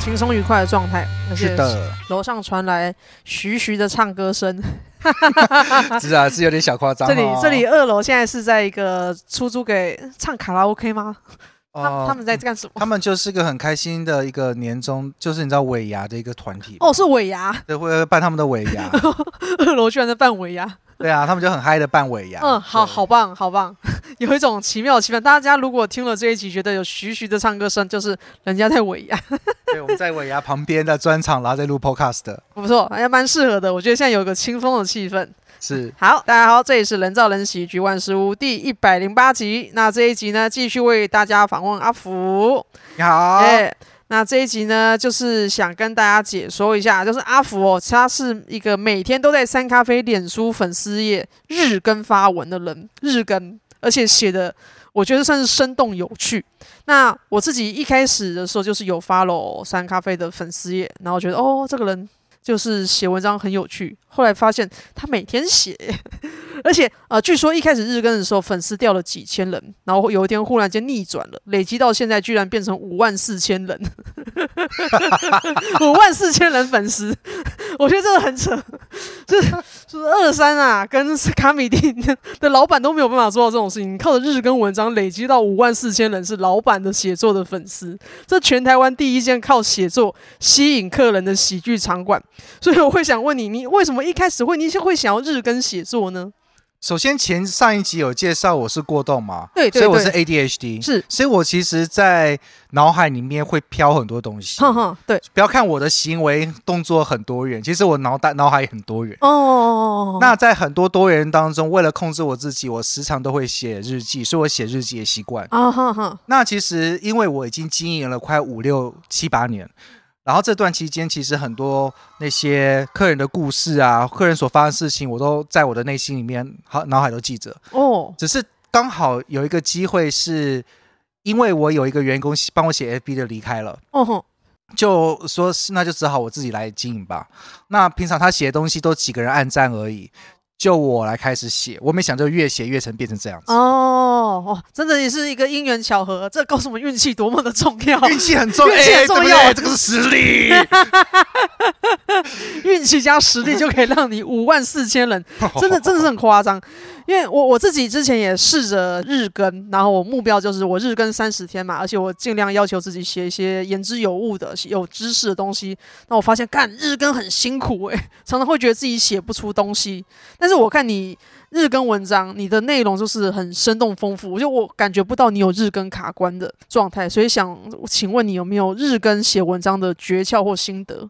轻松愉快的状态。是的，楼上传来徐徐的唱歌声。是啊，是有点小夸张。这里这里二楼现在是在一个出租给唱卡拉 OK 吗？他、呃、他们在干什么？他们就是个很开心的一个年终，就是你知道尾牙的一个团体。哦，是尾牙，对，会办他们的尾牙。二楼居然在办尾牙。对啊，他们就很嗨的办尾牙。嗯，好好棒，好棒，有一种奇妙的气氛。大家如果听了这一集，觉得有徐徐的唱歌声，就是人家在尾牙。对，我们在尾牙旁边的专场，然后在录 Podcast 的，不错，还蛮适合的。我觉得现在有个清风的气氛。是，好，大家好，这里是人造人喜剧万事屋第一百零八集。那这一集呢，继续为大家访问阿福。你好。Yeah. 那这一集呢，就是想跟大家解说一下，就是阿福哦，他是一个每天都在三咖啡脸书粉丝页日更发文的人，日更，而且写的我觉得算是生动有趣。那我自己一开始的时候就是有 follow 三咖啡的粉丝页，然后觉得哦，这个人就是写文章很有趣。后来发现他每天写。而且，呃，据说一开始日更的时候，粉丝掉了几千人，然后有一天忽然间逆转了，累积到现在居然变成五万四千人，五万四千人粉丝，我觉得这个很扯，就 是就是二三啊，跟卡米蒂的老板都没有办法做到这种事情，靠着日更文章累积到五万四千人是老板的写作的粉丝，这全台湾第一间靠写作吸引客人的喜剧场馆，所以我会想问你，你为什么一开始会你会想要日更写作呢？首先，前上一集有介绍我是过动嘛，对，对，对，所以我是 ADHD，是，所以我其实，在脑海里面会飘很多东西。哼哼，对，不要看我的行为动作很多元，其实我脑袋脑海也很多元。哦，那在很多多元当中，为了控制我自己，我时常都会写日记，所以我写日记的习惯。啊哈哈，那其实因为我已经经营了快五六七八年。然后这段期间，其实很多那些客人的故事啊，客人所发生的事情，我都在我的内心里面，好脑海都记着。哦，只是刚好有一个机会，是因为我有一个员工帮我写 FB 的离开了。哦吼，就说那就只好我自己来经营吧。那平常他写的东西都几个人按赞而已。就我来开始写，我没想就越写越成变成这样子哦哦，真的也是一个因缘巧合，这告诉我们运气多么的重要，运气很重要，运气很重要，欸，这个是实力，运气加实力就可以让你五万四千人，真的真的是很夸张。因为我我自己之前也试着日更，然后我目标就是我日更三十天嘛，而且我尽量要求自己写一些言之有物的、有知识的东西。那我发现干日更很辛苦诶、欸，常常会觉得自己写不出东西。但是我看你日更文章，你的内容就是很生动丰富，我就我感觉不到你有日更卡关的状态，所以想请问你有没有日更写文章的诀窍或心得？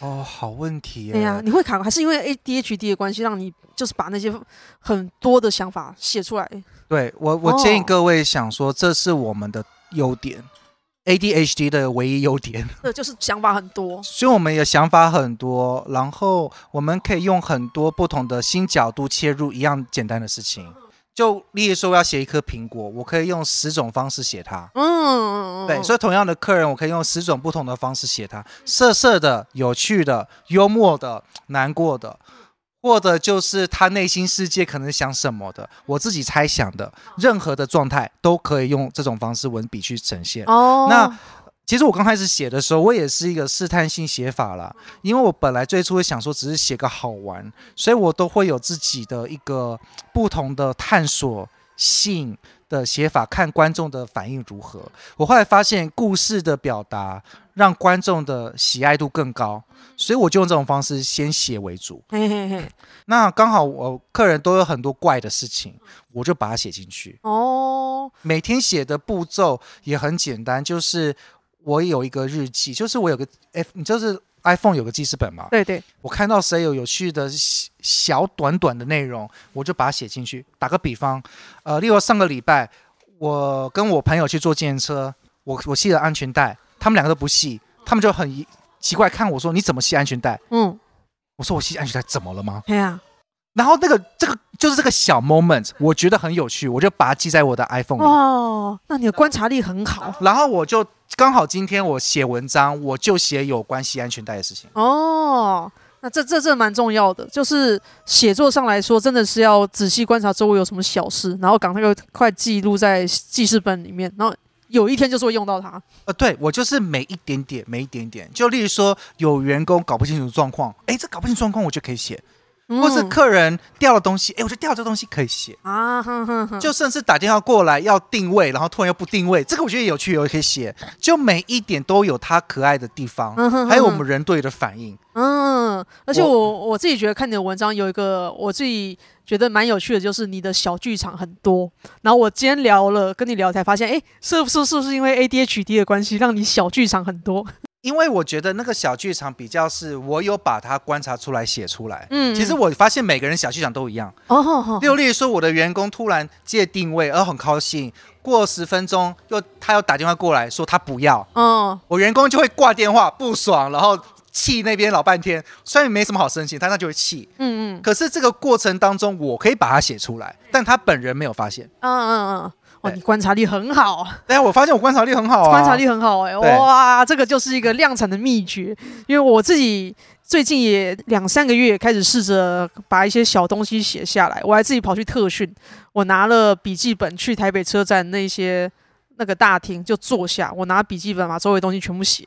哦，好问题。对呀，你会卡关，还是因为 ADHD 的关系，让你就是把那些很多的想法写出来？对我，我建议各位想说，这是我们的优点，ADHD 的唯一优点。对，就是想法很多。所以我们也想法很多，然后我们可以用很多不同的新角度切入一样简单的事情。就例如说，我要写一颗苹果，我可以用十种方式写它。嗯，对，所以同样的客人，我可以用十种不同的方式写它，色色的、有趣的、幽默的、难过的，或者就是他内心世界可能想什么的，我自己猜想的，任何的状态都可以用这种方式文笔去呈现。哦，那。其实我刚开始写的时候，我也是一个试探性写法啦，因为我本来最初会想说只是写个好玩，所以我都会有自己的一个不同的探索性的写法，看观众的反应如何。我后来发现故事的表达让观众的喜爱度更高，所以我就用这种方式先写为主。嘿嘿嘿。那刚好我客人都有很多怪的事情，我就把它写进去。哦。每天写的步骤也很简单，就是。我有一个日记，就是我有个 F，你就是 iPhone 有个记事本嘛？对对。我看到谁有有趣的小短短的内容，我就把它写进去。打个比方，呃，例如上个礼拜我跟我朋友去坐自行车，我我系了安全带，他们两个都不系，他们就很奇怪看我说：“你怎么系安全带？”嗯，我说：“我系安全带怎么了吗？”对啊。然后那个这个就是这个小 moment，我觉得很有趣，我就把它记在我的 iPhone 里。哦，那你的观察力很好。然后我就刚好今天我写文章，我就写有关系安全带的事情。哦，那这这这蛮重要的，就是写作上来说，真的是要仔细观察周围有什么小事，然后赶快快记录在记事本里面，然后。有一天就是会用到它。呃，对我就是每一点点，每一点点。就例如说，有员工搞不清楚状况，哎，这搞不清楚状况，我就可以写。或是客人掉了东西，哎，我觉得掉了这东西可以写啊，哼哼哼，就甚至打电话过来要定位，然后突然又不定位，这个我觉得有趣，也可以写。就每一点都有它可爱的地方，还有我们人对的反应。嗯，而且我我，我自己觉得看你的文章有一个我自己觉得蛮有趣的，就是你的小剧场很多。然后我今天聊了跟你聊才发现，哎，是不是是不是因为 ADHD 的关系，让你小剧场很多？因为我觉得那个小剧场比较是我有把它观察出来写出来。嗯，其实我发现每个人小剧场都一样。哦，例如例如说，我的员工突然借定位而很高兴，过十分钟又他又打电话过来说他不要。哦，我员工就会挂电话不爽，然后气那边老半天。虽然没什么好生气，但他就会气。嗯嗯。可是这个过程当中，我可以把它写出来，但他本人没有发现。嗯嗯嗯。哇，你观察力很好。对啊，我发现我观察力很好啊。观察力很好哎、欸，哇，这个就是一个量产的秘诀。因为我自己最近也两三个月开始试着把一些小东西写下来，我还自己跑去特训，我拿了笔记本去台北车站那些那个大厅就坐下，我拿笔记本把周围东西全部写，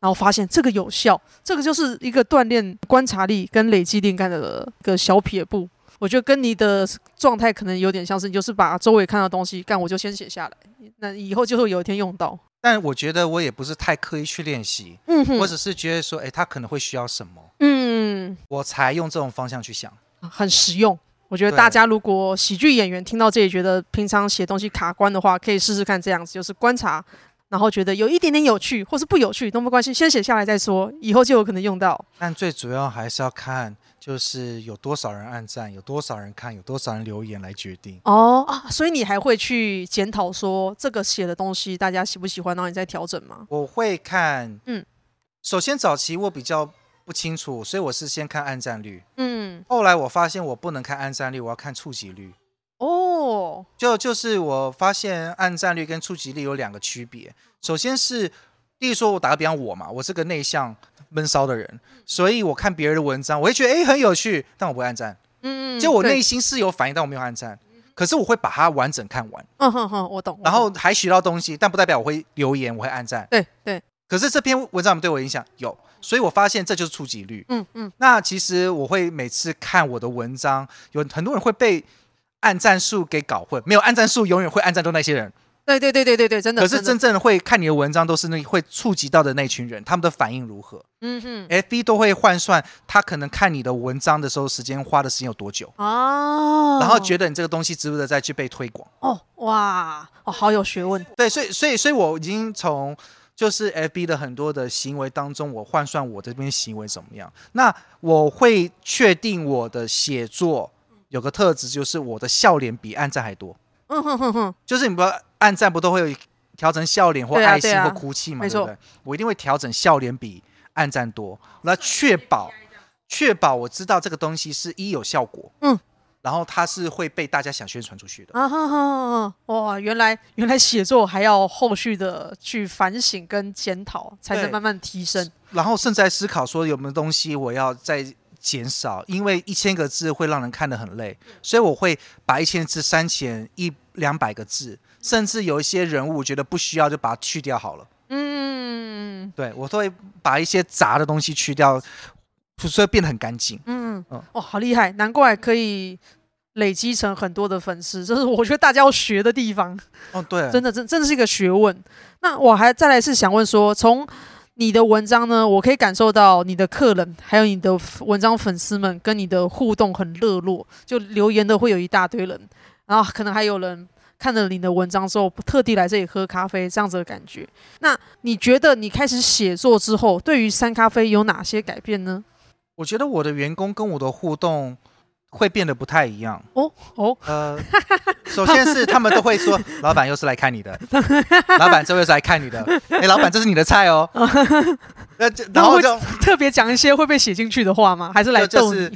然后发现这个有效，这个就是一个锻炼观察力跟累积灵感的一个小撇步。我觉得跟你的状态可能有点相似，你就是把周围看到的东西干，我就先写下来，那以后就会有一天用到。但我觉得我也不是太刻意去练习，嗯哼，我只是觉得说，哎，他可能会需要什么，嗯，我才用这种方向去想，很实用。我觉得大家如果喜剧演员听到这里觉得平常写东西卡关的话，可以试试看这样子，就是观察，然后觉得有一点点有趣或是不有趣都没关系，先写下来再说，以后就有可能用到。但最主要还是要看。就是有多少人按赞，有多少人看，有多少人留言来决定哦啊，所以你还会去检讨说这个写的东西大家喜不喜欢，然后你再调整吗？我会看，嗯，首先早期我比较不清楚，所以我是先看按赞率，嗯，后来我发现我不能看按赞率，我要看触及率。哦，就就是我发现按赞率跟触及率有两个区别，首先是，例如说我打个比方，我嘛，我是个内向。闷骚的人，所以我看别人的文章，我会觉得哎很有趣，但我不会按赞。嗯嗯，就我内心是有反应，但我没有按赞。可是我会把它完整看完。嗯哼哼，我懂。然后还学到东西，但不代表我会留言，我会按赞。对对。可是这篇文章对我影响？有，所以我发现这就是触及率。嗯嗯。那其实我会每次看我的文章，有很多人会被按赞数给搞混，没有按赞数永远会按赞到那些人。对对对对对对，真的。可是真正会看你的文章，都是那会触及到的那群人，他们的反应如何？嗯哼，FB 都会换算，他可能看你的文章的时候，时间花的时间有多久？哦，然后觉得你这个东西值不值得再去被推广？哦，哇，哦，好有学问。对，所以所以所以我已经从就是 FB 的很多的行为当中，我换算我这边行为怎么样？那我会确定我的写作有个特质，就是我的笑脸比暗赞还多。嗯哼哼哼，就是你不要按赞不都会有调整笑脸或爱心或哭泣嘛？对不对？我一定会调整笑脸比按赞多，来确保确保我知道这个东西是一有效果，嗯，然后它是会被大家想宣传出去的。啊哈哈！哇，原来原来写作还要后续的去反省跟检讨，才能慢慢提升。然后甚至在思考说有没有东西我要再减少，因为一千个字会让人看得很累，所以我会把一千字删减一两百个字，甚至有一些人物我觉得不需要就把它去掉好了。嗯，对，我都会把一些杂的东西去掉，所以变得很干净。嗯嗯，哦，好厉害，难怪可以累积成很多的粉丝，这是我觉得大家要学的地方。哦，对，真的真真的是一个学问。那我还再来是想问说，从你的文章呢，我可以感受到你的客人，还有你的文章粉丝们跟你的互动很热络，就留言的会有一大堆人，然后可能还有人看了你的文章之后，特地来这里喝咖啡，这样子的感觉。那你觉得你开始写作之后，对于三咖啡有哪些改变呢？我觉得我的员工跟我的互动。会变得不太一样哦哦，呃，首先是他们都会说，老板又是来看你的，老板这又是来看你的，哎，老板这是你的菜哦，呃，然后就特别讲一些会被写进去的话吗？还是来逗你？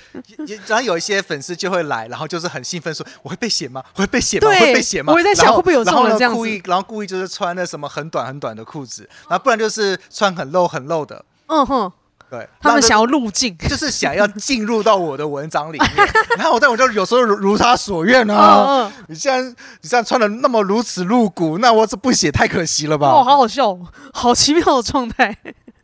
然后有一些粉丝就会来，然后就是很兴奋说，我会被写吗？我会被写吗？会被写吗？我在想会不会有这种人这样，故意，然后故意就是穿那什么很短很短的裤子，然后不然就是穿很露很露的，嗯哼。对，他们想要入境，就是想要进入到我的文章里面。然后我但我就有时候如，如他所愿啊。嗯嗯你既然你这样穿的那么如此露骨，那我这不写太可惜了吧？哦，好好笑，好奇妙的状态。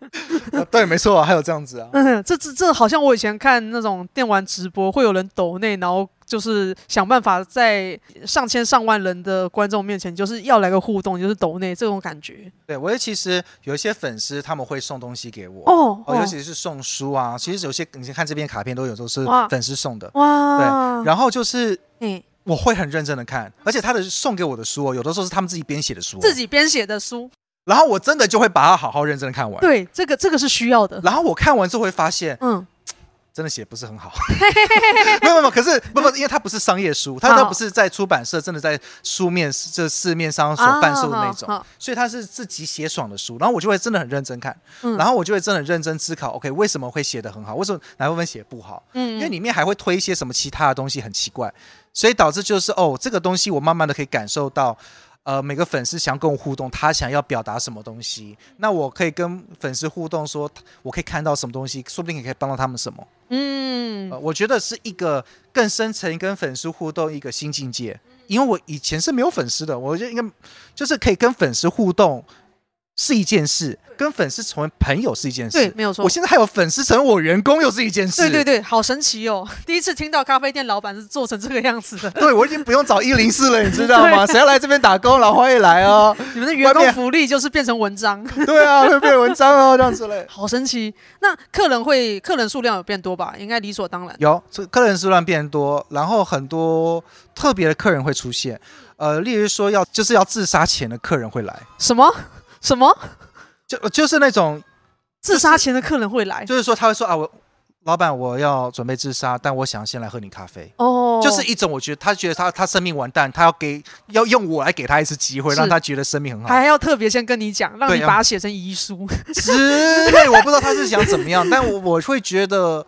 啊、对，没错、啊，还有这样子啊。嗯，这这这好像我以前看那种电玩直播，会有人抖内，然后就是想办法在上千上万人的观众面前，就是要来个互动，就是抖内这种感觉。对，我其实有一些粉丝他们会送东西给我哦，哦，尤其是送书啊。其实有些你看这边卡片都有都是粉丝送的哇。对，然后就是嗯。我会很认真的看，而且他的送给我的书哦，有的时候是他们自己编写的书，自己编写的书，然后我真的就会把它好好认真的看完。对，这个这个是需要的。然后我看完之后会发现，嗯，真的写不是很好。没有没有，可是不不，因为它不是商业书，它它不是在出版社真的在书面这市面上所贩售的那种，所以它是自己写爽的书。然后我就会真的很认真看，然后我就会真的很认真思考，OK，为什么会写的很好？为什么哪部分写不好？嗯，因为里面还会推一些什么其他的东西，很奇怪。所以导致就是哦，这个东西我慢慢的可以感受到，呃，每个粉丝想跟我互动，他想要表达什么东西，那我可以跟粉丝互动说，说我可以看到什么东西，说不定也可以帮到他们什么。嗯、呃，我觉得是一个更深层跟粉丝互动一个新境界，因为我以前是没有粉丝的，我觉得应该就是可以跟粉丝互动。是一件事，跟粉丝成为朋友是一件事，对，没有错。我现在还有粉丝成为我员工又是一件事，对对对，好神奇哦！第一次听到咖啡店老板是做成这个样子的，对，我已经不用找一零四了，你知道吗？谁要来这边打工，老欢迎来哦！你们的员工福利就是变成文章，对啊，会变文章哦，这样子嘞，好神奇。那客人会，客人数量有变多吧？应该理所当然。有，这客人数量变多，然后很多特别的客人会出现，呃，例如说要就是要自杀前的客人会来，什么什么？就就是那种自杀前的客人会来，就是说他会说啊，我老板我要准备自杀，但我想先来喝你咖啡。哦，就是一种我觉得他觉得他他生命完蛋，他要给要用我来给他一次机会，让他觉得生命很好，还要特别先跟你讲，让你把它写成遗书之类。我不知道他是想怎么样，但我我会觉得。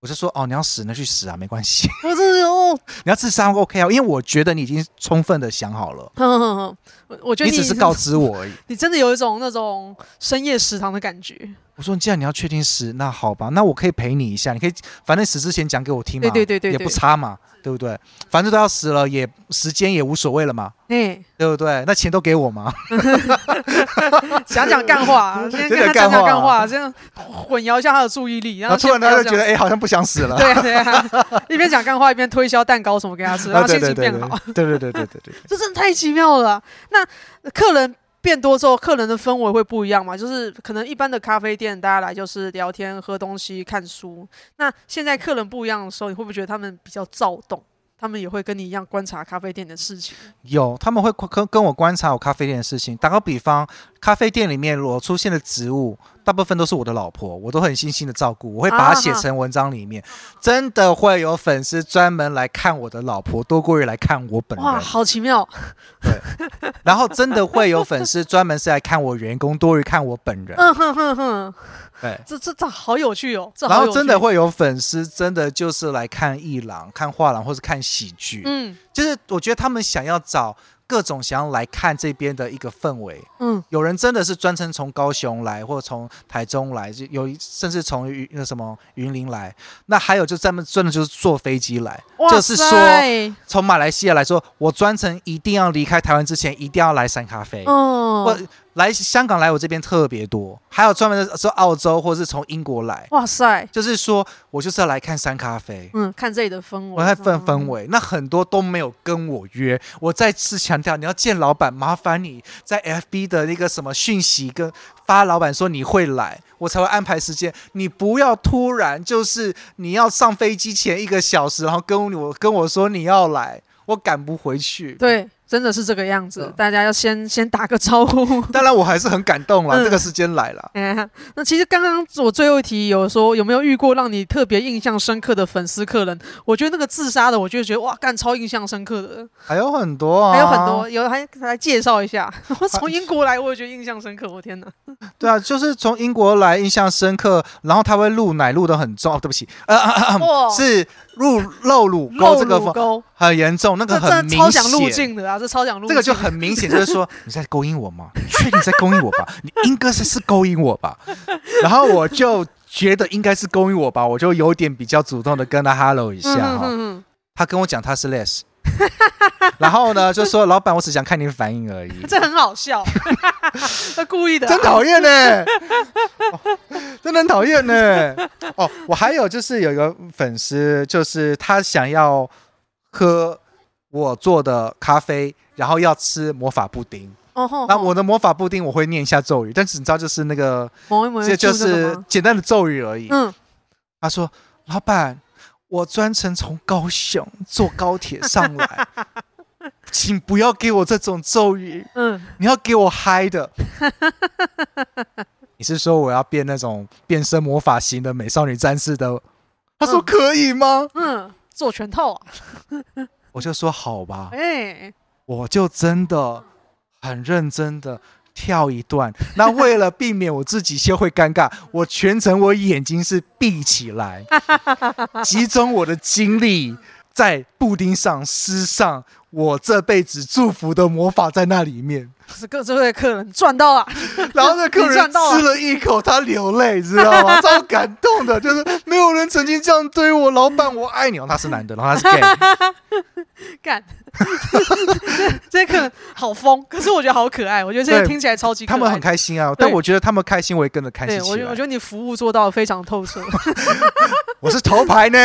我就说哦，你要死那去死啊，没关系。我是哦，你要自杀 OK 啊，因为我觉得你已经充分的想好了。哼哼哼，我觉得你，你只是告知我而已。你真的有一种那种深夜食堂的感觉。我说，既然你要确定死，那好吧，那我可以陪你一下。你可以，反正死之前讲给我听嘛，对对对对，也不差嘛。对不对？反正都要死了，也时间也无所谓了嘛。欸、对不对？那钱都给我嘛。讲讲干话，先跟他讲讲干话，这样混淆一下他的注意力。然后突然他就觉得，哎，好像不想死了。对啊对啊，一边讲干话，一边推销蛋糕什么给他吃，然后心情变好。对对对对对对，这真的太奇妙了。那客人。变多之后，客人的氛围会不一样嘛？就是可能一般的咖啡店，大家来就是聊天、喝东西、看书。那现在客人不一样的时候，你会不会觉得他们比较躁动？他们也会跟你一样观察咖啡店的事情？有，他们会跟跟我观察我咖啡店的事情。打个比方，咖啡店里面如果出现的植物。大部分都是我的老婆，我都很细心的照顾，我会把它写成文章里面。啊、真的会有粉丝专门来看我的老婆，多过于来看我本人。哇，好奇妙！对，然后真的会有粉丝专门是来看我员工，多于看我本人。嗯哼哼哼，对，这这这好有趣哦！然后真的会有粉丝真的就是来看艺廊、看画廊或是看喜剧。嗯，就是我觉得他们想要找。各种想要来看这边的一个氛围，嗯，有人真的是专程从高雄来，或者从台中来，就有甚至从云那什么云林来，那还有就专门真的就是坐飞机来，就是说从马来西亚来说，我专程一定要离开台湾之前，一定要来三咖啡，哦，我。来香港来我这边特别多，还有专门的说澳洲或是从英国来。哇塞！就是说我就是要来看山咖啡，嗯，看这里的氛围，我看氛氛围。那很多都没有跟我约。我再次强调，你要见老板，麻烦你在 FB 的那个什么讯息跟发老板说你会来，我才会安排时间。你不要突然就是你要上飞机前一个小时，然后跟我跟我说你要来，我赶不回去。对。真的是这个样子，大家要先先打个招呼。当然，我还是很感动了，嗯、这个时间来了。嗯，那其实刚刚我最后一题有说有没有遇过让你特别印象深刻的粉丝客人？我觉得那个自杀的，我就觉得哇，干超印象深刻的。还有很多啊，还有很多，有还来介绍一下。我从英国来，我也觉得印象深刻。我天哪！对啊，就是从英国来，印象深刻。然后他会录奶录的很重，哦，对不起，呃，啊啊啊、是。入露乳沟这个沟很严重，那个很明显。这个就很明显，就是说你在勾引我吗？你 确定在勾引我吧？你应该是是勾引我吧？然后我就觉得应该是勾引我吧，我就有点比较主动的跟他 hello 一下哈。嗯、他跟我讲他是 Les，然后呢就说老板，我只想看你的反应而已。这很好笑，他故意的，真讨厌呢，真的很讨厌呢。哦，我还有就是有一个粉丝，就是他想要喝我做的咖啡，然后要吃魔法布丁。那我的魔法布丁我会念一下咒语，但是你知道就是那个，这就是简单的咒语而已。嗯，他说：“老板，我专程从高雄坐高铁上来，请不要给我这种咒语。嗯，你要给我嗨的。你是说我要变那种变身魔法型的美少女战士的？”他说：“可以吗？”嗯，做全套啊。我就说：“好吧。”哎，我就真的。很认真的跳一段，那为了避免我自己先会尴尬，我全程我眼睛是闭起来，集中我的精力在布丁上施上我这辈子祝福的魔法在那里面。是各这位客人赚到了，然后那客人吃了一口，他流泪，知道吗？超感动的，就是没有人曾经这样对我，老板我爱你。他是男的，然后他是 gay，干。这个客人好疯，可是我觉得好可爱。我觉得这个听起来超级可爱。他们很开心啊，但我觉得他们开心，我也跟着开心。我觉得我觉得你服务做到非常透彻。我是头牌呢，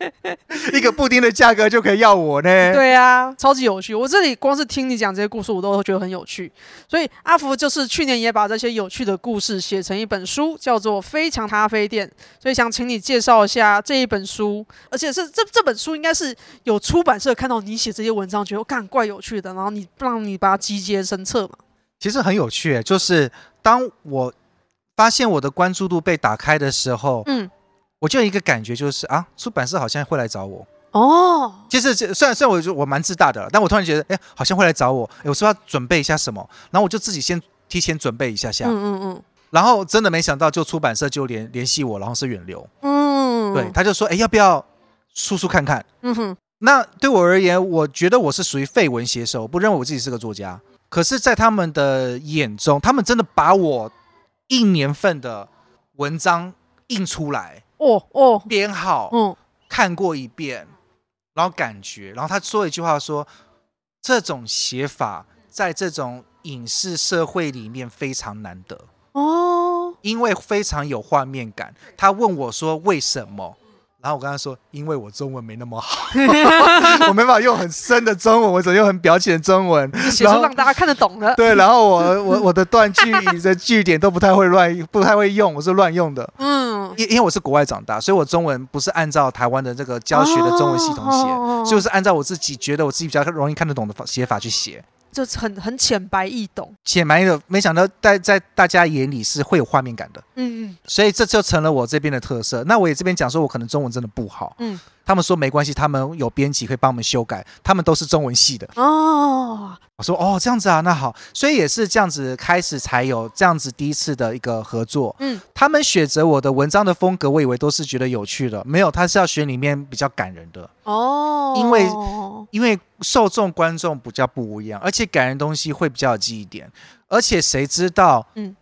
一个布丁的价格就可以要我呢。对啊，超级有趣。我这里光是听你讲这些故事，我都觉得很有趣。所以阿福就是去年也把这些有趣的故事写成一本书，叫做《非常咖啡店》。所以想请你介绍一下这一本书，而且是这这本书应该是有出版社看到你写这些文章，觉得干怪有趣的，然后你让你把它集结成册嘛。其实很有趣，就是当我发现我的关注度被打开的时候，嗯。我就有一个感觉，就是啊，出版社好像会来找我哦。其实这虽然虽然我就我蛮自大的，但我突然觉得，哎，好像会来找我。哎，我是要准备一下什么，然后我就自己先提前准备一下下。嗯嗯嗯。然后真的没想到，就出版社就联联系我，然后是远流。嗯。对，他就说，哎，要不要出书看看？嗯哼。那对我而言，我觉得我是属于废文写手，不认为我自己是个作家。可是，在他们的眼中，他们真的把我一年份的文章印出来。哦哦，编号，嗯，看过一遍，然后感觉，然后他说一句话说，这种写法在这种影视社会里面非常难得哦，因为非常有画面感。他问我说为什么？然后我跟他说，因为我中文没那么好，我没法用很深的中文，我只用很表浅的中文，写出让大家看得懂的。对，然后我我我的断句的句点都不太会乱，不太会用，我是乱用的。嗯，因因为我是国外长大，所以我中文不是按照台湾的这个教学的中文系统写，哦、所以我是按照我自己觉得我自己比较容易看得懂的写法去写。就很很浅白易懂，浅白易懂，没想到在在大家眼里是会有画面感的，嗯嗯，所以这就成了我这边的特色。那我也这边讲说，我可能中文真的不好，嗯。他们说没关系，他们有编辑会帮我们修改，他们都是中文系的哦。我说哦，这样子啊，那好，所以也是这样子开始才有这样子第一次的一个合作。嗯，他们选择我的文章的风格，我以为都是觉得有趣的，没有，他是要选里面比较感人的哦。因为因为受众观众比较不一样，而且感人东西会比较有记忆点，而且谁知道，嗯，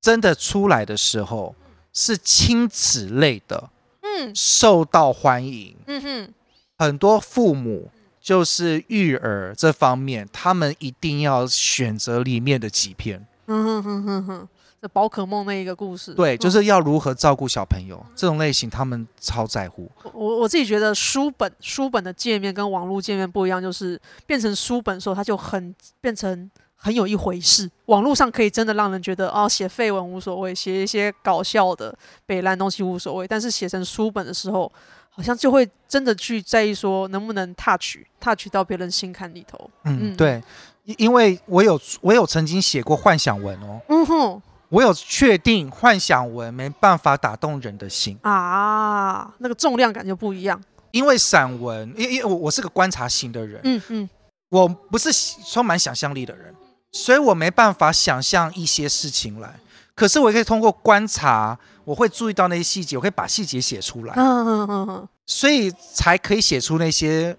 真的出来的时候是亲子类的。嗯受到欢迎。嗯哼，很多父母就是育儿这方面，他们一定要选择里面的几篇。嗯哼哼哼哼，这宝可梦那一个故事，对，就是要如何照顾小朋友这种类型，他们超在乎。我我自己觉得书本书本的界面跟网络界面不一样，就是变成书本的时候，它就很变成。很有一回事，网络上可以真的让人觉得哦，写废文无所谓，写一些搞笑的北烂东西无所谓。但是写成书本的时候，好像就会真的去在意说能不能 touch touch 到别人心坎里头。嗯，对，因为我有我有曾经写过幻想文哦，嗯哼，我有确定幻想文没办法打动人的心啊，那个重量感就不一样。因为散文，因因为我我是个观察型的人，嗯嗯，我不是充满想象力的人。所以我没办法想象一些事情来，可是我也可以通过观察，我会注意到那些细节，我可以把细节写出来，嗯嗯嗯嗯所以才可以写出那些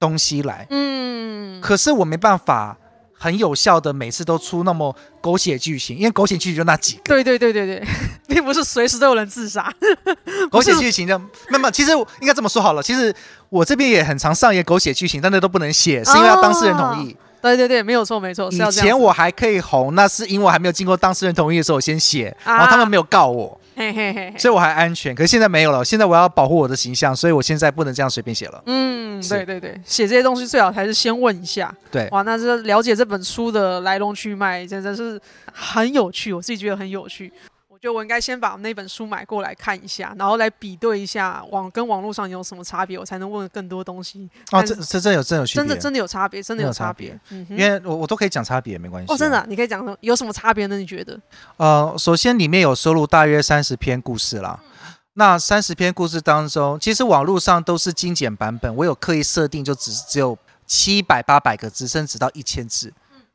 东西来。嗯，可是我没办法很有效的，每次都出那么狗血剧情，因为狗血剧情就那几个。对对对对对，并不是随时都有人自杀。狗血剧情的，那么其实应该这么说好了，其实我这边也很常上演狗血剧情，但那都不能写，是因为要当事人同意。哦对对对，没有错没错。以前我还可以红，那是因为我还没有经过当事人同意的时候，我先写，啊、然后他们没有告我，嘿嘿嘿，所以我还安全。可是现在没有了，现在我要保护我的形象，所以我现在不能这样随便写了。嗯，对对对，写这些东西最好还是先问一下。对，哇，那这了解这本书的来龙去脉，真的是很有趣，我自己觉得很有趣。就我应该先把那本书买过来看一下，然后来比对一下网跟网络上有什么差别，我才能问更多东西。哦，这这真有真有区别，真的真的有差别，真的有差别。嗯，因为我我都可以讲差别，没关系。哦，真的，你可以讲有什么差别呢？你觉得？呃，首先里面有收录大约三十篇故事啦。那三十篇故事当中，其实网络上都是精简版本，我有刻意设定，就只只有七百八百个字，甚至到一千字，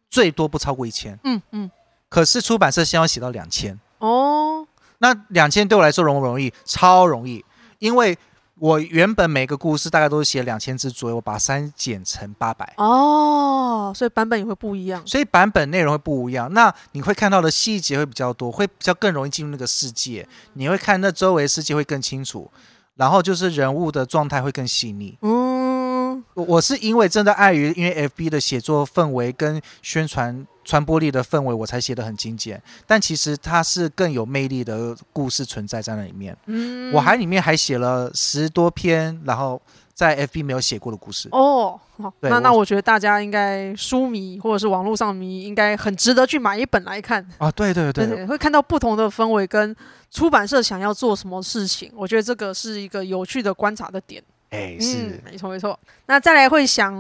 最多不超过一千。嗯嗯。可是出版社希望写到两千。哦，那两千对我来说容不容易？超容易，因为我原本每个故事大概都是写两千字左右，我把三减成八百。哦，所以版本也会不一样。所以版本内容会不一样，那你会看到的细节会比较多，会比较更容易进入那个世界。你会看那周围世界会更清楚，然后就是人物的状态会更细腻。嗯，我是因为真的碍于因为 FB 的写作氛围跟宣传。传播力的氛围，我才写得很精简。但其实它是更有魅力的故事存在在那里面。嗯，我还里面还写了十多篇，然后在 FB 没有写过的故事。哦，好，那那我觉得大家应该书迷或者是网络上迷应该很值得去买一本来看。啊，对对对，对，对，会看到不同的氛围跟出版社想要做什么事情。我觉得这个是一个有趣的观察的点。哎，是，嗯、没错没错。那再来会想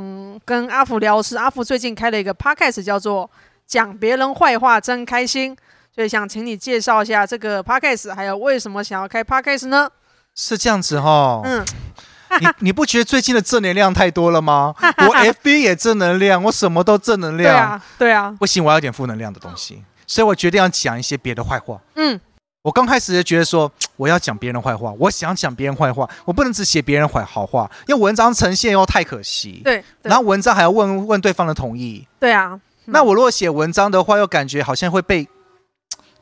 跟阿福聊是，阿福最近开了一个 Podcast 叫做。讲别人坏话真开心，所以想请你介绍一下这个 podcast，还有为什么想要开 podcast 呢？是这样子哈，嗯，你你不觉得最近的正能量太多了吗？我 FB 也正能量，我什么都正能量，对啊，对啊，不行，我要点负能量的东西，所以我决定要讲一些别的坏话。嗯，我刚开始就觉得说我要讲别人坏话，我想讲别人坏话，我不能只写别人坏好话，因为文章呈现又太可惜。对，然后文章还要问问对方的同意。对啊。那我如果写文章的话，又感觉好像会被不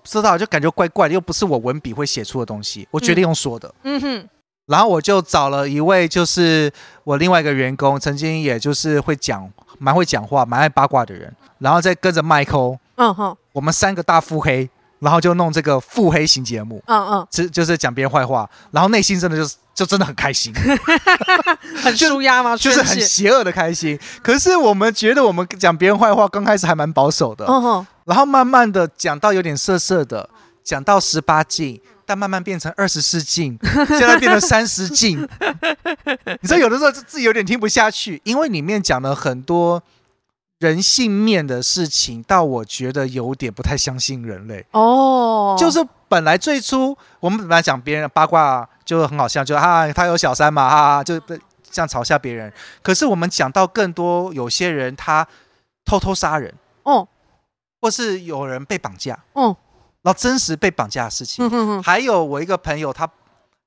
知道，就感觉怪怪的，又不是我文笔会写出的东西。我决定用说的，嗯哼。然后我就找了一位，就是我另外一个员工，曾经也就是会讲，蛮会讲话，蛮爱八卦的人。然后再跟着麦克，嗯哼，我们三个大腹黑。然后就弄这个腹黑型节目，嗯嗯，就就是讲别人坏话，然后内心真的就是就真的很开心，很舒压吗？就是很邪恶的开心。可是我们觉得我们讲别人坏话刚开始还蛮保守的，嗯，然后慢慢的讲到有点色色的，讲到十八禁，但慢慢变成二十四禁，现在变成三十禁。你知道有的时候自己有点听不下去，因为里面讲了很多。人性面的事情，到我觉得有点不太相信人类哦。就是本来最初我们本来讲别人的八卦就很好笑，就啊他有小三嘛啊，就这样嘲笑别人。可是我们讲到更多，有些人他偷偷杀人哦，或是有人被绑架哦，然后真实被绑架的事情。嗯哼哼。还有我一个朋友，他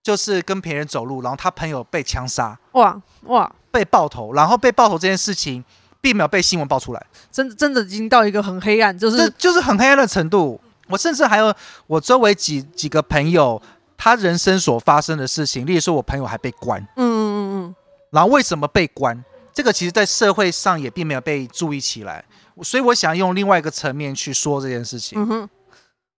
就是跟别人走路，然后他朋友被枪杀，哇哇，被爆头，然后被爆头这件事情。并没有被新闻爆出来，真的真的已经到一个很黑暗，就是就是很黑暗的程度。我甚至还有我周围几几个朋友，他人生所发生的事情，例如说，我朋友还被关，嗯嗯嗯嗯，然后为什么被关？这个其实在社会上也并没有被注意起来，所以我想用另外一个层面去说这件事情。嗯哼。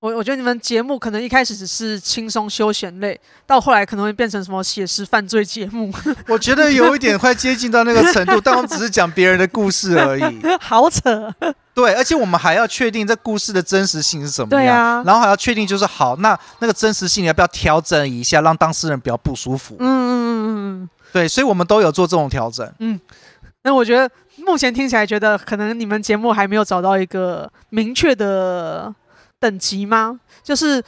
我我觉得你们节目可能一开始只是轻松休闲类，到后来可能会变成什么写实犯罪节目。我觉得有一点快接近到那个程度，但我们只是讲别人的故事而已。好扯。对，而且我们还要确定这故事的真实性是什么样，然后还要确定就是好，那那个真实性你要不要调整一下，让当事人比较不舒服？嗯嗯嗯嗯嗯。对，所以我们都有做这种调整。嗯，那我觉得目前听起来觉得可能你们节目还没有找到一个明确的。等级吗？就是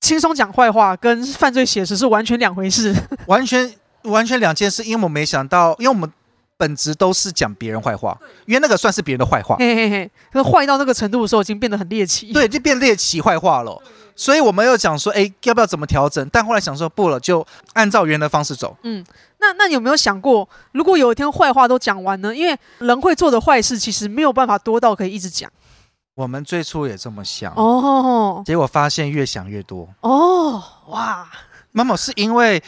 轻松讲坏话跟犯罪写实是完全两回事，完全完全两件事。因为我们没想到，因为我们本质都是讲别人坏话，因为那个算是别人的坏话。嘿嘿嘿，坏到那个程度的时候，已经变得很猎奇。对，就变猎奇坏话了。所以我们又讲说，哎，要不要怎么调整？但后来想说，不了，就按照原来的方式走。嗯，那那你有没有想过，如果有一天坏话都讲完呢？因为人会做的坏事，其实没有办法多到可以一直讲。我们最初也这么想哦，结果发现越想越多。哦，哇，妈妈是因为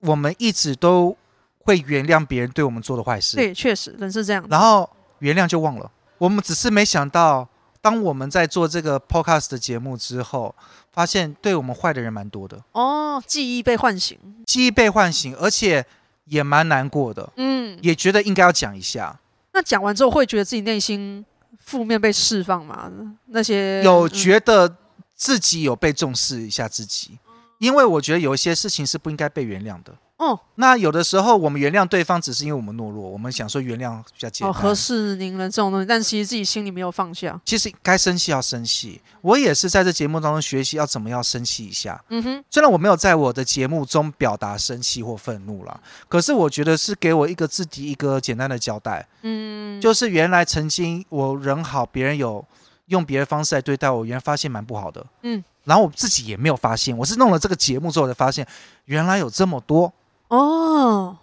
我们一直都会原谅别人对我们做的坏事。对，确实人是这样。然后原谅就忘了，我们只是没想到，当我们在做这个 podcast 的节目之后。发现对我们坏的人蛮多的哦，记忆被唤醒，记忆被唤醒，而且也蛮难过的，嗯，也觉得应该要讲一下。那讲完之后，会觉得自己内心负面被释放嘛？那些有觉得自己有被重视一下自己，嗯，因为我觉得有一些事情是不应该被原谅的。哦，那有的时候我们原谅对方，只是因为我们懦弱，我们想说原谅比较简单，哦，和事宁人这种东西，但其实自己心里没有放下。其实该生气要生气，我也是在这节目当中学习要怎么样生气一下。嗯哼，虽然我没有在我的节目中表达生气或愤怒了，可是我觉得是给我一个自己一个简单的交代。嗯，就是原来曾经我人好，别人有用别的方式来对待我，原来发现蛮不好的。嗯，然后我自己也没有发现，我是弄了这个节目之后才发现，原来有这么多。哦，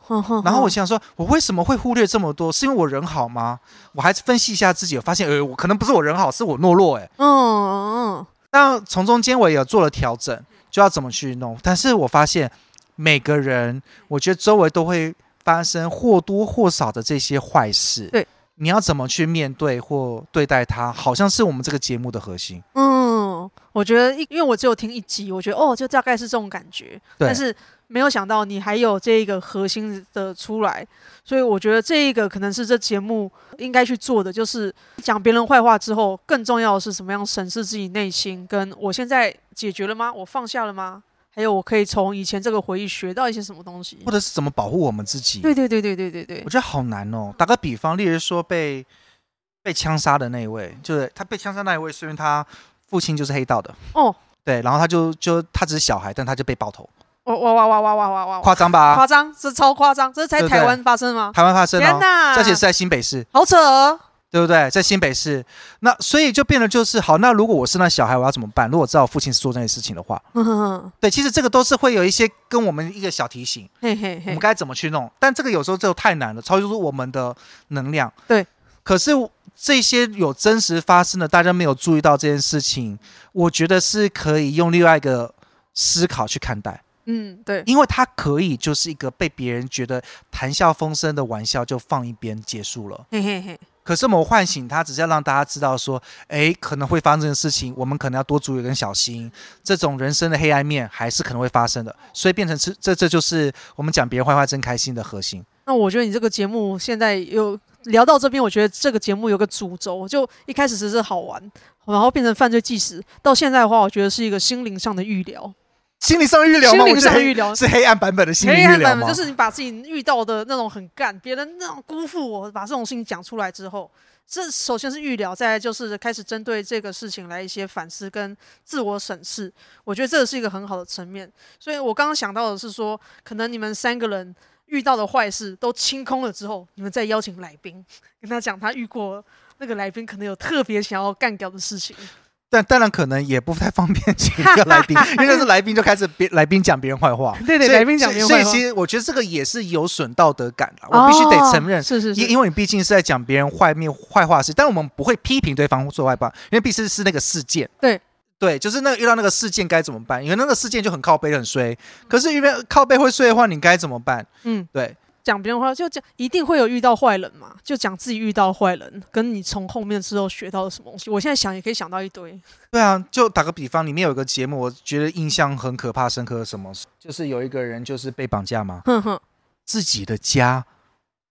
然后我想说，我为什么会忽略这么多？是因为我人好吗？我还是分析一下自己，我发现，呃，我可能不是我人好，是我懦弱，哎，嗯嗯。那从中间我也有做了调整，就要怎么去弄。但是我发现，每个人，我觉得周围都会发生或多或少的这些坏事。对，你要怎么去面对或对待它，好像是我们这个节目的核心。嗯，我觉得，因为我只有听一集，我觉得哦，就大概是这种感觉。对，但是。没有想到你还有这一个核心的出来，所以我觉得这一个可能是这节目应该去做的，就是讲别人坏话之后，更重要的是怎么样审视自己内心，跟我现在解决了吗？我放下了吗？还有我可以从以前这个回忆学到一些什么东西，或者是怎么保护我们自己？对对对对对对对，我觉得好难哦。打个比方，例如说被被枪杀的那一位，就是他被枪杀那一位，虽然他父亲就是黑道的哦，对，然后他就就他只是小孩，但他就被爆头。哇哇哇哇哇哇哇！夸张吧？夸张，是超夸张，这是在台湾发生吗？台湾发生，天哪！而且是在新北市，好扯，对不对？在新北市，那所以就变得就是好。那如果我是那小孩，我要怎么办？如果我知道我父亲是做这些事情的话，对，其实这个都是会有一些跟我们一个小提醒，嘿嘿嘿，我们该怎么去弄？但这个有时候就太难了，超出我们的能量。对，可是这些有真实发生的，大家没有注意到这件事情，我觉得是可以用另外一个思考去看待。嗯，对，因为他可以就是一个被别人觉得谈笑风生的玩笑，就放一边结束了。嘿嘿嘿。可是我们唤醒他，只是要让大家知道说，哎，可能会发生的事情，我们可能要多注意跟小心。这种人生的黑暗面还是可能会发生的，所以变成是这这就是我们讲别人坏话真开心的核心。那我觉得你这个节目现在有聊到这边，我觉得这个节目有个主轴，就一开始只是好玩，然后变成犯罪纪实，到现在的话，我觉得是一个心灵上的预疗。心理上预疗吗？心灵上预疗是黑暗版本的心理预版本就是你把自己遇到的那种很干，别人那种辜负我，把这种事情讲出来之后，这首先是预疗，再来就是开始针对这个事情来一些反思跟自我审视。我觉得这个是一个很好的层面。所以我刚刚想到的是说，可能你们三个人遇到的坏事都清空了之后，你们再邀请来宾跟他讲，他遇过那个来宾可能有特别想要干掉的事情。但当然可能也不太方便请一个来宾，因为那是来宾就开始别来宾讲别人坏话。对对，来宾讲别人坏话。所以其实我觉得这个也是有损道德感的，我必须得承认。是是是，因因为你毕竟是在讲别人坏面坏话事，但我们不会批评对方做坏吧，因为毕竟是那个事件。对对，就是那遇到那个事件该怎么办？因为那个事件就很靠背很衰，可是因为靠背会衰的话，你该怎么办？嗯，对。讲别人话就讲，一定会有遇到坏人嘛？就讲自己遇到坏人，跟你从后面之后学到了什么东西。我现在想也可以想到一堆。对啊，就打个比方，里面有一个节目，我觉得印象很可怕、深刻的什么？就是有一个人就是被绑架嘛，哼哼，自己的家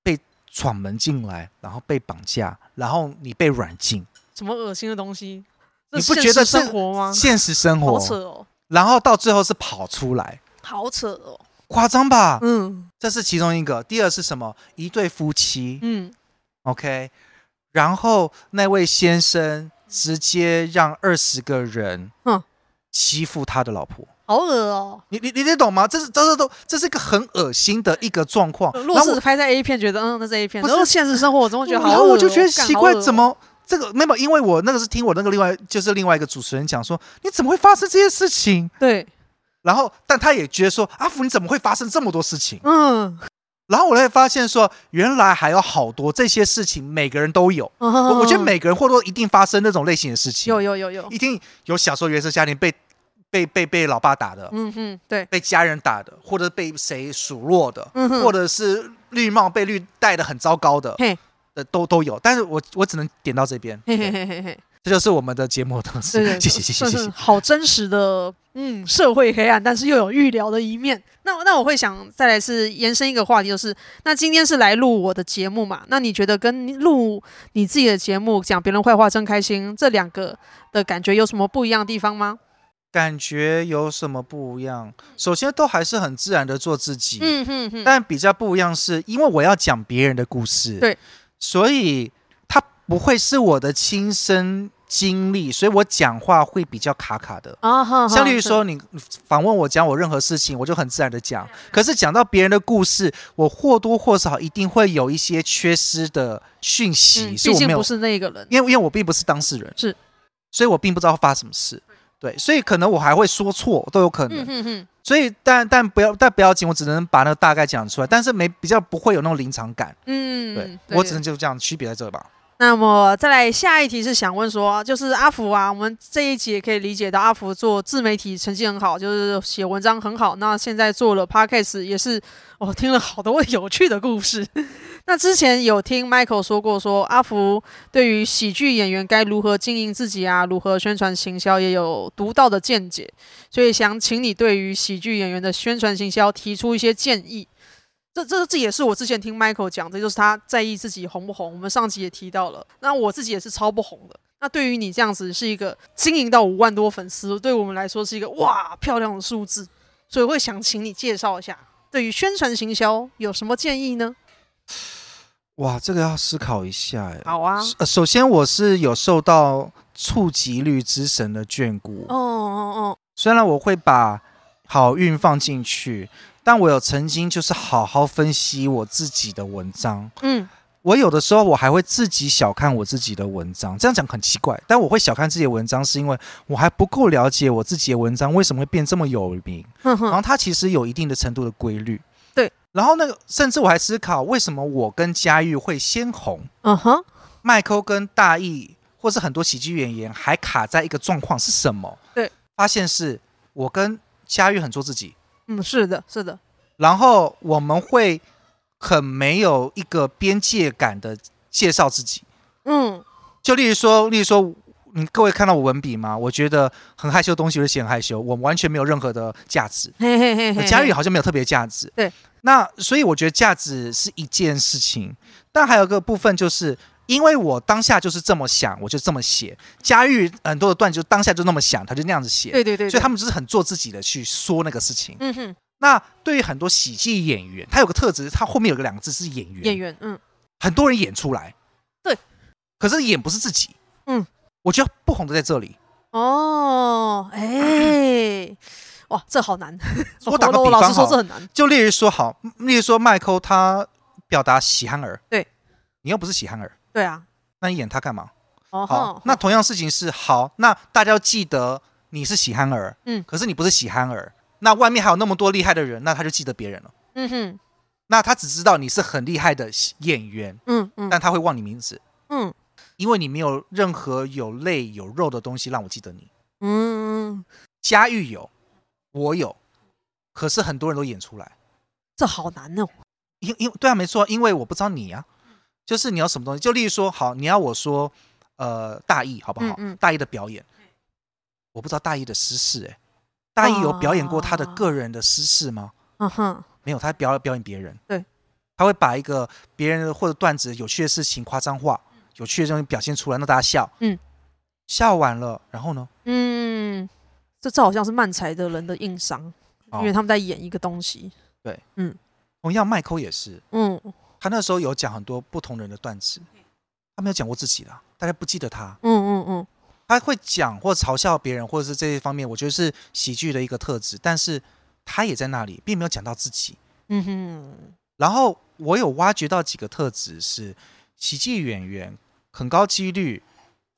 被闯门进来，然后被绑架，然后你被软禁，什么恶心的东西？你不觉得生活吗？现实生活，好扯哦。然后到最后是跑出来，好扯哦。夸张吧？嗯，这是其中一个。第二是什么？一对夫妻。嗯，OK。然后那位先生直接让二十个人嗯欺负他的老婆。好恶哦！你你你懂吗？这是这是都这是一个很恶心的一个状况。如果是拍在 A 片，觉得嗯，那是 A 片。不是现实生活中觉得好恶。然后我就觉得奇怪，哦、怎么这个没有？因为我那个是听我那个另外就是另外一个主持人讲说，你怎么会发生这些事情？对。然后，但他也觉得说，阿福你怎么会发生这么多事情？嗯。然后我才发现说，原来还有好多这些事情，每个人都有。我、嗯、我觉得每个人或多一定发生那种类型的事情。有有有有，一定有小时候原生家庭被被被被老爸打的，嗯哼，对，被家人打的，或者被谁数落的，嗯哼，或者是绿帽被绿戴的很糟糕的，嘿，的都都有。但是我我只能点到这边，嘿嘿嘿嘿嘿。这就是我们的节目的特色，谢谢谢谢谢谢。好真实的，嗯，社会黑暗，但是又有预料的一面。那那我会想再来是延伸一个话题，就是那今天是来录我的节目嘛？那你觉得跟录你自己的节目讲别人坏话真开心这两个的感觉有什么不一样的地方吗？感觉有什么不一样？首先都还是很自然的做自己，嗯哼哼。但比较不一样是因为我要讲别人的故事，对，所以他不会是我的亲身。经历，所以我讲话会比较卡卡的相对于说，你访问我讲我任何事情，我就很自然的讲。可是讲到别人的故事，我或多或少一定会有一些缺失的讯息，嗯、是我没有。毕竟不是那个人，因为因为我并不是当事人，是，所以我并不知道发生什么事。对，所以可能我还会说错，都有可能。嗯、哼哼所以，但但不要但不要紧，我只能把那个大概讲出来，但是没比较不会有那种临场感。嗯，对，对我只能就这样区别在这吧。那么再来下一题是想问说，就是阿福啊，我们这一集也可以理解到阿福做自媒体成绩很好，就是写文章很好。那现在做了 Podcast 也是，我、听了好多有趣的故事。那之前有听 Michael 说过，说阿福对于喜剧演员该如何经营自己啊，如何宣传行销也有独到的见解，所以想请你对于喜剧演员的宣传行销提出一些建议。这这这也是我之前听 Michael 讲的，就是他在意自己红不红。我们上集也提到了，那我自己也是超不红的。那对于你这样子是一个经营到五万多粉丝，对我们来说是一个哇漂亮的数字，所以我会想请你介绍一下，对于宣传行销有什么建议呢？哇，这个要思考一下哎。好啊，呃，首先我是有受到触及率之神的眷顾。哦哦哦，虽然我会把好运放进去。但我有曾经就是好好分析我自己的文章，嗯，我有的时候我还会自己小看我自己的文章，这样讲很奇怪，但我会小看自己的文章，是因为我还不够了解我自己的文章为什么会变这么有名，然后它其实有一定的程度的规律，对，然后那个甚至我还思考为什么我跟佳玉会先红，嗯哼，麦克跟大义或是很多喜剧演员还卡在一个状况是什么？对，发现是我跟佳玉很做自己。嗯，是的，是的。然后我们会很没有一个边界感的介绍自己。嗯，就例如说，例如说，你各位看到我文笔吗？我觉得很害羞的东西，我就写很害羞，我完全没有任何的价值。嘿嘿嘿嘿，嘉玉好像没有特别价值。对。那所以我觉得价值是一件事情，但还有个部分就是，因为我当下就是这么想，我就这么写。嘉玉很多的段子就当下就那么想，他就那样子写。对对对，对。所以他们就是很做自己的去说那个事情。嗯哼。那对于很多喜剧演员，他有个特质，他后面有个两个字是演员。演员，嗯，很多人演出来，对，可是演不是自己，嗯，我觉得不红的在这里。哦，哎，哇，这好难。我打个比方，老实说这很难。就例如说，好，例如说，麦克他表达喜憨儿，对，你又不是喜憨儿，对啊，那你演他干嘛？哦，好，那同样事情是好，那大家要记得你是喜憨儿，嗯，可是你不是喜憨儿。那外面还有那么多厉害的人，那他就记得别人了。嗯哼，那他只知道你是很厉害的演员，嗯嗯，但他会忘你名字，嗯，因为你没有任何有泪有肉的东西让我记得你。嗯，嘉玉有，我有，可是很多人都演出来，这好难哦。因因对啊，没错，因为我不知道你啊，就是你要什么东西，就例如说，好，你要我说，呃，大毅好不好？嗯嗯，大毅的表演，我不知道大毅的私事，哎。大毅有表演过他的个人的私事吗？嗯哼，没有，他表表演别人。对，他会把一个别人的或者段子、有趣的事情、夸张化、有趣的东西表现出来，让大家笑。嗯，笑完了，然后呢？嗯，这这好像是漫才的人的硬伤，哦，因为他们在演一个东西。对，嗯，同样麦克也是。嗯，他那时候有讲很多不同人的段子，他没有讲过自己的，大家不记得他。嗯嗯嗯。他会讲或嘲笑别人，或者是这些方面，我觉得是喜剧的一个特质。但是他也在那里，并没有讲到自己。嗯哼。然后我有挖掘到几个特质，是喜剧演员很高几率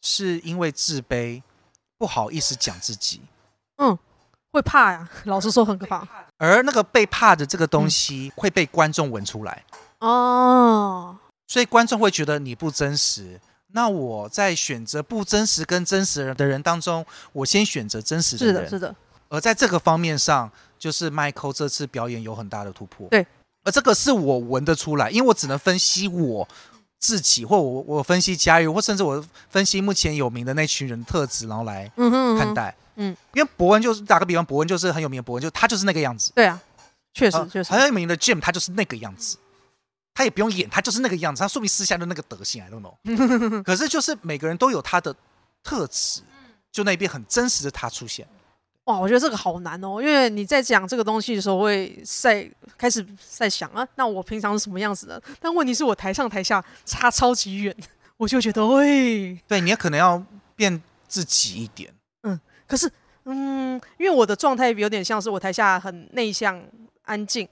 是因为自卑，不好意思讲自己。嗯，会怕呀。老实说，很可怕。而那个被怕的这个东西会被观众闻出来。嗯、哦。所以观众会觉得你不真实。那我在选择不真实跟真实的人当中，我先选择真实的人。是的，是的。而在这个方面上，就是 Michael 这次表演有很大的突破。对。而这个是我闻得出来，因为我只能分析我自己，或我我分析家喻，或甚至我分析目前有名的那群人的特质，然后来看待。嗯，嗯，因为博恩就是打个比方，博恩就是很有名的博恩，就他就是那个样子。对啊，确实确实。很有名的 Jim，他就是那个样子。他也不用演，他就是那个样子，他说明私下的那个德性，I don't know。可是就是每个人都有他的特质，就那边很真实的他出现。哇，我觉得这个好难哦，因为你在讲这个东西的时候会在开始在想啊，那我平常是什么样子的？但问题是我台上台下差超级远，我就觉得喂，对，你也可能要变自己一点。嗯，可是嗯，因为我的状态有点像是我台下很内向安静。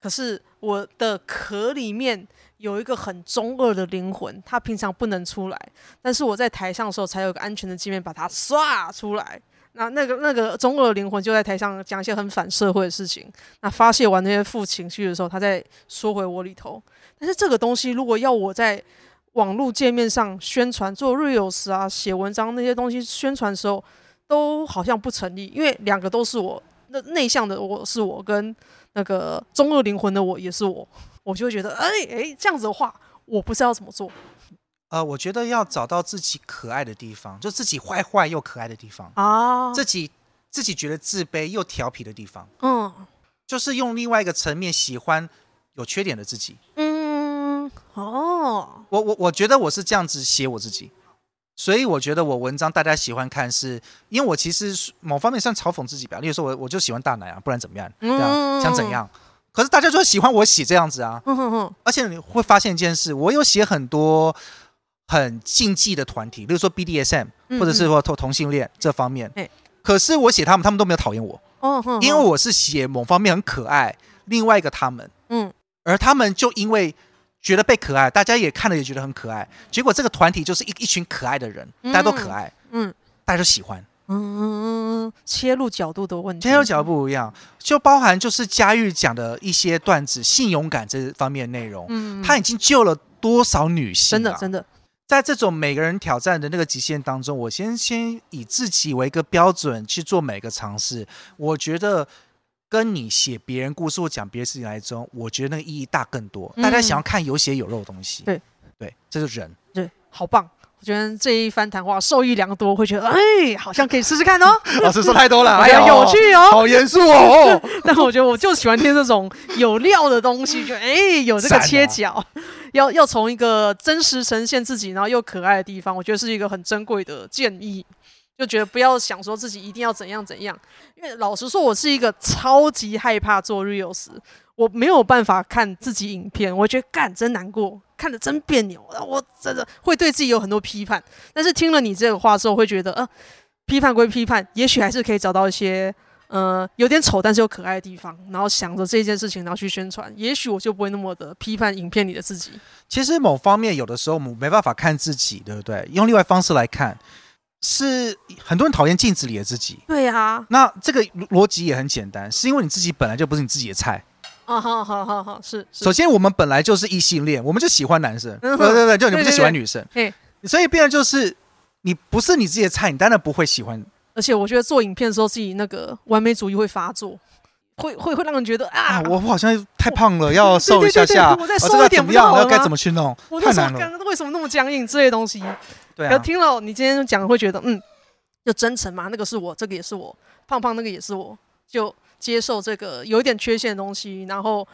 可是我的壳里面有一个很中二的灵魂，他平常不能出来，但是我在台上的时候才有个安全的界面把它刷出来。那那个那个中二的灵魂就在台上讲一些很反社会的事情。那发泄完那些负情绪的时候，他再缩回我里头。但是这个东西如果要我在网络界面上宣传做 reels 啊、写文章那些东西宣传的时候，都好像不成立，因为两个都是我，那内向的我是我跟。那个中二灵魂的我也是我，我就会觉得，哎哎，这样子的话，我不知道怎么做。呃，我觉得要找到自己可爱的地方，就自己坏坏又可爱的地方啊，自己自己觉得自卑又调皮的地方，嗯，就是用另外一个层面喜欢有缺点的自己。嗯，哦，我我我觉得我是这样子写我自己。所以我觉得我文章大家喜欢看是，是因为我其实某方面算嘲讽自己吧。例如说，我我就喜欢大奶啊，不然怎么样？对啊，想怎样？可是大家就喜欢我写这样子啊。而且你会发现一件事，我有写很多很禁忌的团体，例如说 BDSM 或者是说同同性恋这方面。可是我写他们，他们都没有讨厌我。因为我是写某方面很可爱，另外一个他们，嗯，而他们就因为。觉得被可爱，大家也看了也觉得很可爱。结果这个团体就是一一群可爱的人，大家都可爱，嗯，大家都喜欢，嗯，切入角度的问题，切入角度不一样，就包含就是佳玉讲的一些段子，性勇敢这方面内容，嗯，他已经救了多少女性？真的真的，在这种每个人挑战的那个极限当中，我先先以自己为一个标准去做每个尝试，我觉得。跟你写别人故事或讲别的事情来中，我觉得那个意义大更多。大家想要看有血有肉的东西，对对，这是人，对，好棒！我觉得这一番谈话受益良多，会觉得哎，好像可以试试看哦。老师说太多了，哎呀，有趣哦，好严肃哦。但我觉得我就喜欢听这种有料的东西，就哎，有这个切角，要要从一个真实呈现自己，然后又可爱的地方，我觉得是一个很珍贵的建议。就觉得不要想说自己一定要怎样怎样，因为老实说，我是一个超级害怕做 reels，我没有办法看自己影片，我觉得干真难过，看着真别扭，我真的会对自己有很多批判。但是听了你这个话之后，会觉得，呃，批判归批判，也许还是可以找到一些，呃，有点丑但是又可爱的地方，然后想着这件事情，然后去宣传，也许我就不会那么的批判影片里的自己。其实某方面有的时候我们没办法看自己，对不对？用另外方式来看。是很多人讨厌镜子里的自己，对呀、啊。那这个逻辑也很简单，是因为你自己本来就不是你自己的菜。哦，好好好好，是。首先，我们本来就是异性恋，我们就喜欢男生，对对对，就你们就喜欢女生。对，所以变的就是你不是你自己的菜，你当然不会喜欢。而且我觉得做影片的时候，自己那个完美主义会发作，会会会让人觉得啊，啊，我好像太胖了，要瘦一下下，我再瘦一点不要要该怎么去弄？太难了，为什么那么僵硬？这些东西。对啊，听了你今天讲，会觉得嗯，就真诚嘛，那个是我，这个也是我，胖胖那个也是我，就接受这个有一点缺陷的东西，然后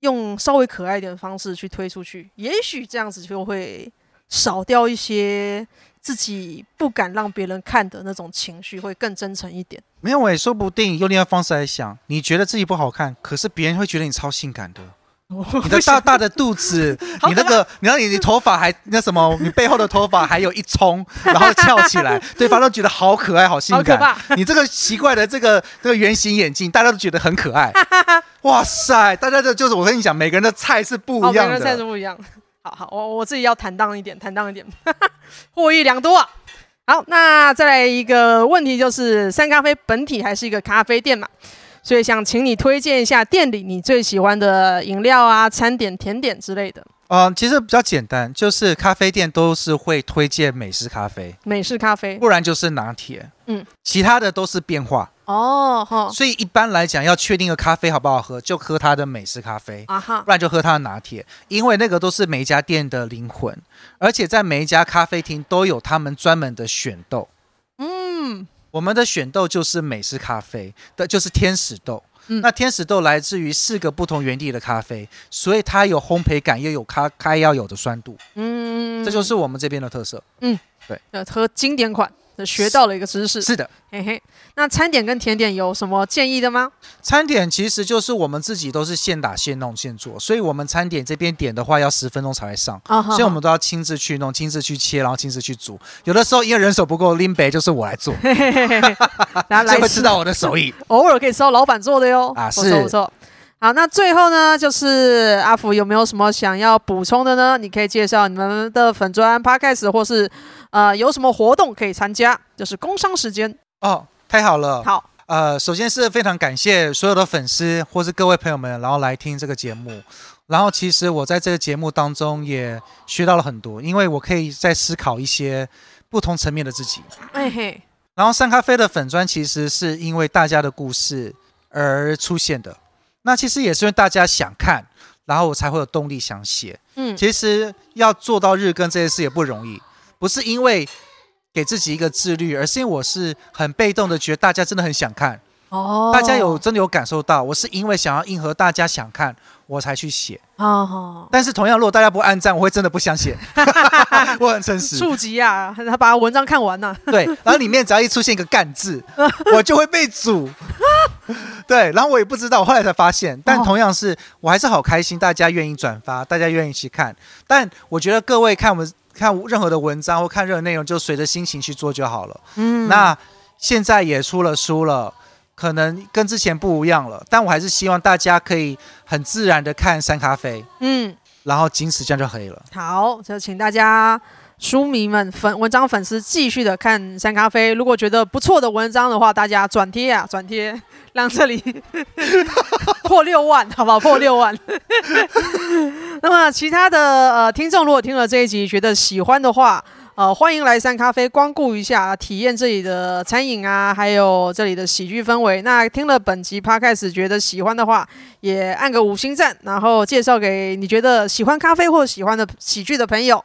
用稍微可爱一点的方式去推出去，也许这样子就会少掉一些自己不敢让别人看的那种情绪，会更真诚一点。没有，我也说不定用另外方式来想，你觉得自己不好看，可是别人会觉得你超性感的。你的大大的肚子，你那个，你让你你头发还那什么，你背后的头发还有一冲，然后翘起来，对方都觉得好可爱，好性感。你这个奇怪的这个这个圆形眼镜，大家都觉得很可爱。哇塞，大家这就是我跟你讲，每个人的菜是不一样的，每个人菜是不一样。好好，我我自己要坦荡一点，坦荡一点，获益良多啊。好，那再来一个问题，就是三咖啡本体还是一个咖啡店嘛？所以想请你推荐一下店里你最喜欢的饮料啊、餐点、甜点之类的。嗯、呃，其实比较简单，就是咖啡店都是会推荐美式咖啡，美式咖啡，不然就是拿铁。嗯，其他的都是变化。哦，哈。所以一般来讲，要确定个咖啡好不好喝，就喝它的美式咖啡啊哈，不然就喝它的拿铁，因为那个都是每一家店的灵魂，而且在每一家咖啡厅都有他们专门的选豆。嗯。我们的选豆就是美式咖啡的，就是天使豆。嗯，那天使豆来自于四个不同原地的咖啡，所以它有烘焙感，又有咖咖要有的酸度。嗯，这就是我们这边的特色。嗯，对，要，喝经典款。学到了一个知识，是的，嘿嘿。那餐点跟甜点有什么建议的吗？餐点其实就是我们自己都是现打现弄现做，所以我们餐点这边点的话要十分钟才会上，哦、所以我们都要亲自去弄，亲自去切，然后亲自去煮。有的时候因为人手不够，拎杯就是我来做，然后 来会知道我的手艺。偶尔可以吃到老板做的哟，啊，是，不错。好，那最后呢，就是阿福有没有什么想要补充的呢？你可以介绍你们的粉砖 Podcast 或是呃有什么活动可以参加，就是工商时间哦，太好了。好，呃，首先是非常感谢所有的粉丝或是各位朋友们，然后来听这个节目。然后其实我在这个节目当中也学到了很多，因为我可以在思考一些不同层面的自己。哎嘿。然后三咖啡的粉砖其实是因为大家的故事而出现的。那其实也是因为大家想看，然后我才会有动力想写。嗯，其实要做到日更这件事也不容易，不是因为给自己一个自律，而是因为我是很被动的，觉得大家真的很想看。哦，大家有真的有感受到，我是因为想要迎合大家想看，我才去写。哦，但是同样，如果大家不按赞，我会真的不想写。我很诚实。触及啊，他把文章看完了。对，然后里面只要一出现一个干字，我就会被阻。对，然后我也不知道，我后来才发现。但同样是我还是好开心，大家愿意转发，大家愿意去看。但我觉得各位看我们看任何的文章或看任何内容，就随着心情去做就好了。嗯，那现在也出了书了，可能跟之前不一样了。但我还是希望大家可以很自然的看三咖啡。嗯，然后仅此这样就可以了。好，就请大家。书迷们粉文章粉丝继续的看三咖啡，如果觉得不错的文章的话，大家转贴啊转贴，让这里 破六万，好不好？破六万。那么其他的呃听众如果听了这一集觉得喜欢的话，呃欢迎来三咖啡光顾一下，体验这里的餐饮啊，还有这里的喜剧氛围。那听了本集 Podcast 觉得喜欢的话，也按个五星赞，然后介绍给你觉得喜欢咖啡或喜欢的喜剧的朋友。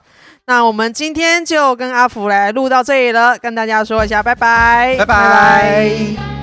那我们今天就跟阿福来录到这里了，跟大家说一下，拜拜，拜拜。拜拜。